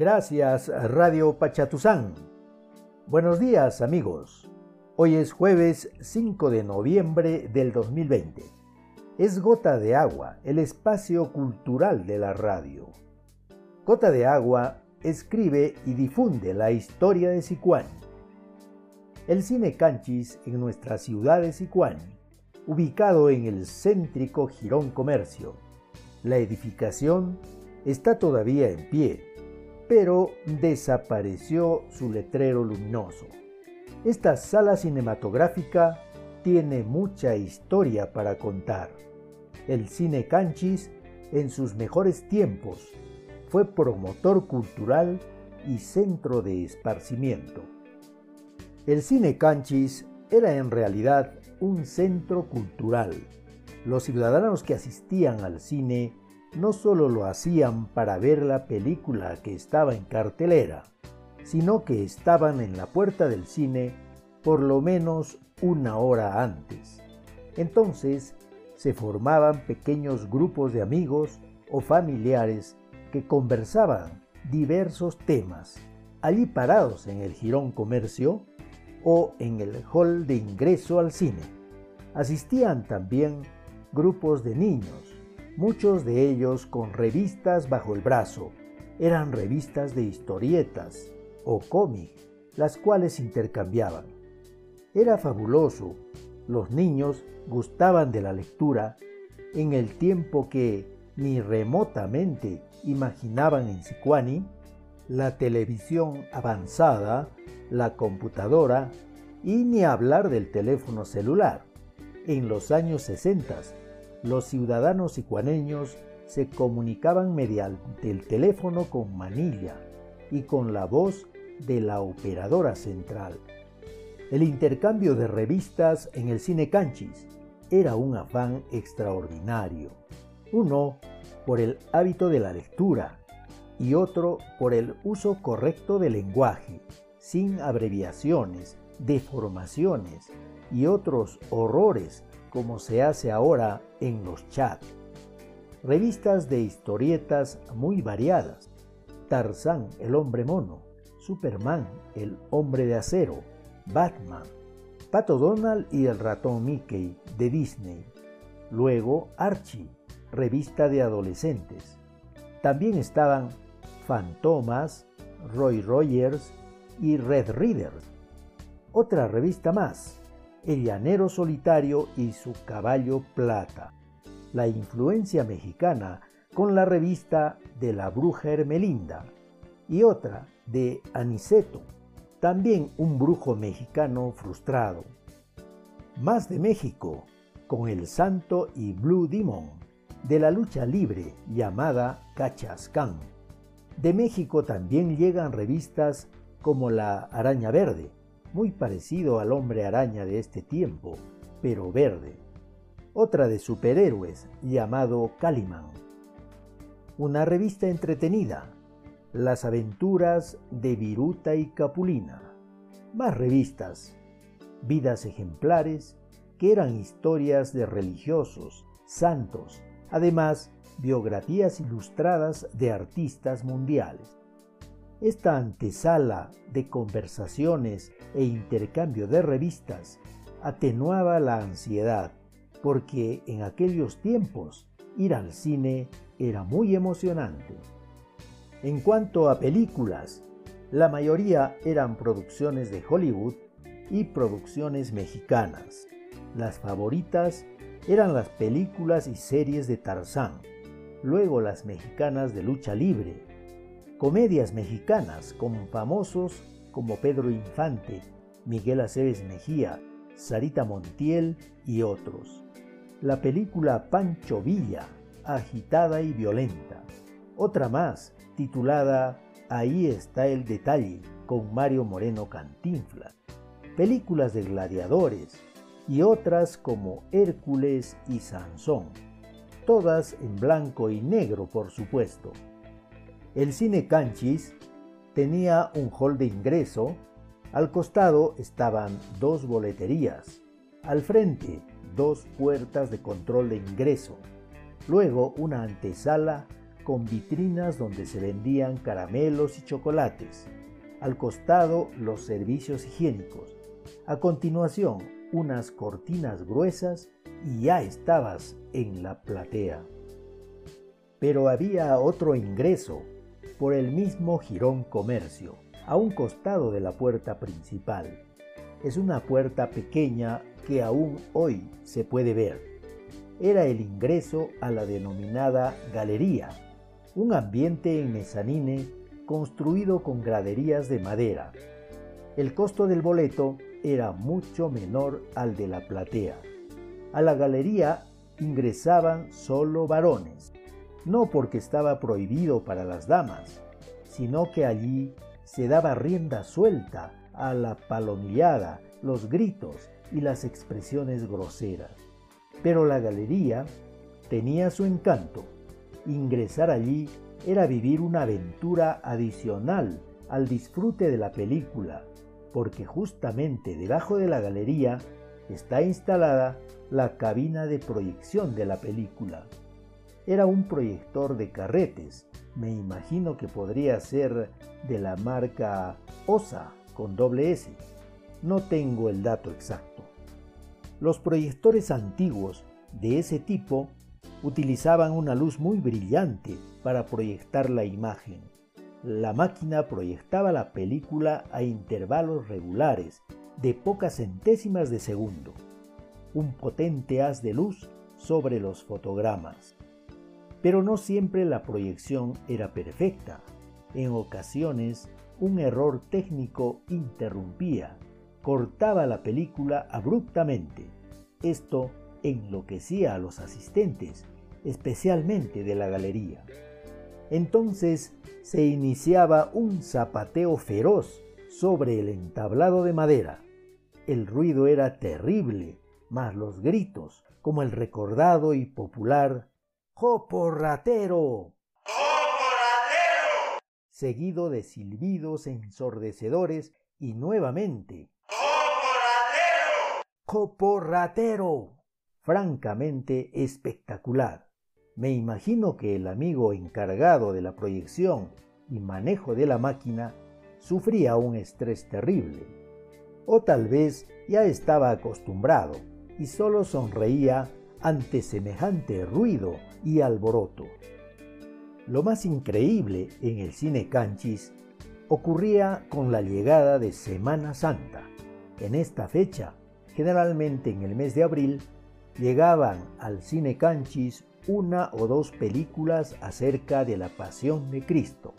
Gracias, Radio Pachatuzán. Buenos días, amigos. Hoy es jueves 5 de noviembre del 2020. Es Gota de Agua, el espacio cultural de la radio. Gota de Agua escribe y difunde la historia de Sicuán. El cine Canchis en nuestra ciudad de Sicuán, ubicado en el céntrico Girón Comercio. La edificación está todavía en pie, pero desapareció su letrero luminoso. Esta sala cinematográfica tiene mucha historia para contar. El cine Canchis, en sus mejores tiempos, fue promotor cultural y centro de esparcimiento. El cine Canchis era en realidad un centro cultural. Los ciudadanos que asistían al cine no solo lo hacían para ver la película que estaba en cartelera, sino que estaban en la puerta del cine por lo menos una hora antes. Entonces se formaban pequeños grupos de amigos o familiares que conversaban diversos temas, allí parados en el jirón comercio o en el hall de ingreso al cine. Asistían también grupos de niños, muchos de ellos con revistas bajo el brazo. Eran revistas de historietas o cómic, las cuales intercambiaban. Era fabuloso. Los niños gustaban de la lectura en el tiempo que ni remotamente imaginaban en Sicuani la televisión avanzada, la computadora y ni hablar del teléfono celular. En los años 60 los ciudadanos sicuaneños se comunicaban mediante el teléfono con manilla y con la voz de la operadora central. El intercambio de revistas en el cine Canchis era un afán extraordinario. Uno por el hábito de la lectura y otro por el uso correcto del lenguaje, sin abreviaciones, deformaciones y otros horrores como se hace ahora en los chats. Revistas de historietas muy variadas. Tarzán, el hombre mono. Superman, el hombre de acero. Batman. Pato Donald y el ratón Mickey de Disney. Luego Archie, revista de adolescentes. También estaban Fantomas, Roy Rogers y Red Readers. Otra revista más, el llanero solitario y su caballo plata. La influencia mexicana con la revista de la bruja Hermelinda y otra de Aniceto, también un brujo mexicano frustrado. Más de México, con el Santo y Blue Demon, de la lucha libre llamada Cachascán. De México también llegan revistas como La Araña Verde, muy parecido al hombre araña de este tiempo, pero verde. Otra de superhéroes llamado Caliman. Una revista entretenida, Las aventuras de Viruta y Capulina. Más revistas, Vidas ejemplares, que eran historias de religiosos, santos, además biografías ilustradas de artistas mundiales. Esta antesala de conversaciones e intercambio de revistas atenuaba la ansiedad, porque en aquellos tiempos ir al cine era muy emocionante. En cuanto a películas, la mayoría eran producciones de Hollywood y producciones mexicanas. Las favoritas eran las películas y series de Tarzán, luego las mexicanas de lucha libre, comedias mexicanas con famosos como Pedro Infante, Miguel Aceves Mejía, Sarita Montiel y otros. La película Pancho Villa, agitada y violenta. Otra más, titulada Ahí está el detalle, con Mario Moreno Cantinfla. Películas de gladiadores y otras como Hércules y Sansón. Todas en blanco y negro, por supuesto. El cine Canchis tenía un hall de ingreso, al costado estaban dos boleterías, al frente dos puertas de control de ingreso, luego una antesala con vitrinas donde se vendían caramelos y chocolates. Al costado los servicios higiénicos. A continuación, unas cortinas gruesas y ya estabas en la platea. Pero había otro ingreso por el mismo jirón comercio, a un costado de la puerta principal. Es una puerta pequeña que aún hoy se puede ver. Era el ingreso a la denominada galería, un ambiente en mezanine construido con graderías de madera. El costo del boleto era mucho menor al de la platea. A la galería ingresaban solo varones, no porque estaba prohibido para las damas, sino que allí se daba rienda suelta a la palomillada, los gritos y las expresiones groseras. Pero la galería tenía su encanto. Ingresar allí era vivir una aventura adicional al disfrute de la película, porque justamente debajo de la galería está instalada la cabina de proyección de la película. Era un proyector de carretes, me imagino que podría ser de la marca OSA con doble S. No tengo el dato exacto. Los proyectores antiguos de ese tipo utilizaban una luz muy brillante para proyectar la imagen. La máquina proyectaba la película a intervalos regulares de pocas centésimas de segundo, un potente haz de luz sobre los fotogramas. Pero no siempre la proyección era perfecta. En ocasiones, un error técnico interrumpía, cortaba la película abruptamente. Esto enloquecía a los asistentes, especialmente de la galería. Entonces se iniciaba un zapateo feroz sobre el entablado de madera. El ruido era terrible, mas los gritos, como el recordado y popular ¡Joporratero! Seguido de silbidos ensordecedores y nuevamente ¡Joporratero! ¡Joporratero! Francamente espectacular. Me imagino que el amigo encargado de la proyección y manejo de la máquina sufría un estrés terrible. O tal vez ya estaba acostumbrado y solo sonreía ante semejante ruido y alboroto. Lo más increíble en el cine Canchis ocurría con la llegada de Semana Santa. En esta fecha, generalmente en el mes de abril, llegaban al cine Canchis una o dos películas acerca de la pasión de Cristo.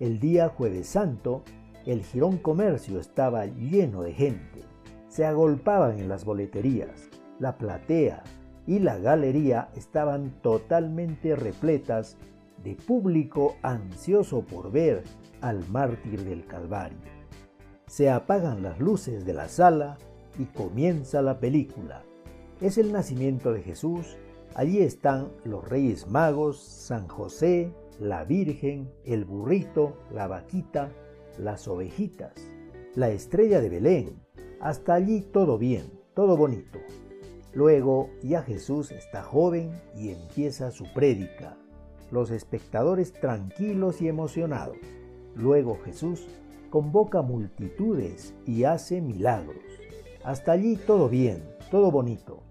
El día jueves santo, el Girón Comercio estaba lleno de gente. Se agolpaban en las boleterías. La platea y la galería estaban totalmente repletas de público ansioso por ver al mártir del Calvario. Se apagan las luces de la sala y comienza la película. Es el nacimiento de Jesús Allí están los Reyes Magos, San José, la Virgen, el burrito, la vaquita, las ovejitas, la estrella de Belén. Hasta allí todo bien, todo bonito. Luego ya Jesús está joven y empieza su prédica. Los espectadores tranquilos y emocionados. Luego Jesús convoca multitudes y hace milagros. Hasta allí todo bien, todo bonito.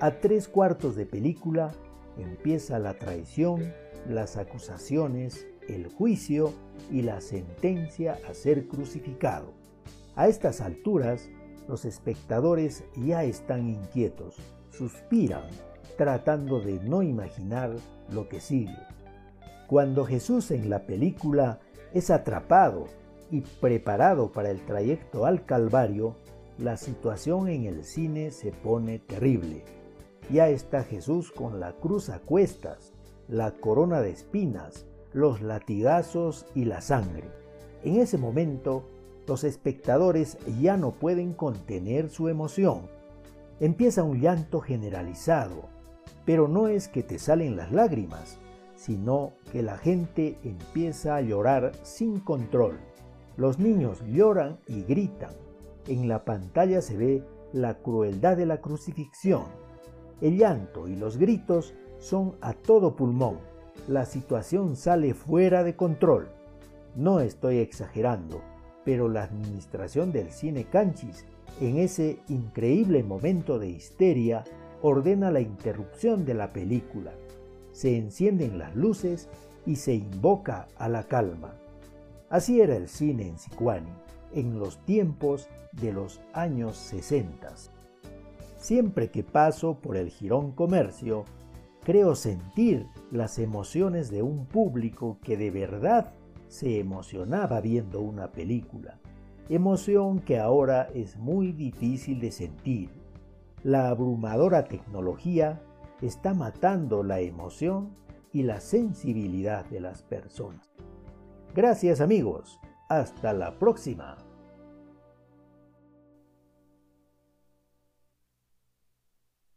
A tres cuartos de película empieza la traición, las acusaciones, el juicio y la sentencia a ser crucificado. A estas alturas, los espectadores ya están inquietos, suspiran, tratando de no imaginar lo que sigue. Cuando Jesús en la película es atrapado y preparado para el trayecto al Calvario, la situación en el cine se pone terrible ya está Jesús con la cruz a cuestas, la corona de espinas, los latigazos y la sangre. En ese momento, los espectadores ya no pueden contener su emoción. Empieza un llanto generalizado, pero no es que te salen las lágrimas, sino que la gente empieza a llorar sin control. Los niños lloran y gritan. En la pantalla se ve la crueldad de la crucifixión el llanto y los gritos son a todo pulmón. la situación sale fuera de control. No estoy exagerando, pero la administración del cine Canchis, en ese increíble momento de histeria, ordena la interrupción de la película. Se encienden las luces y se invoca a la calma. Así era el cine en Sicuani en los tiempos de los años 60. Siempre que paso por el Girón Comercio, creo sentir las emociones de un público que de verdad se emocionaba viendo una película, emoción que ahora es muy difícil de sentir. La abrumadora tecnología está matando la emoción y la sensibilidad de las personas. Gracias amigos, hasta la próxima.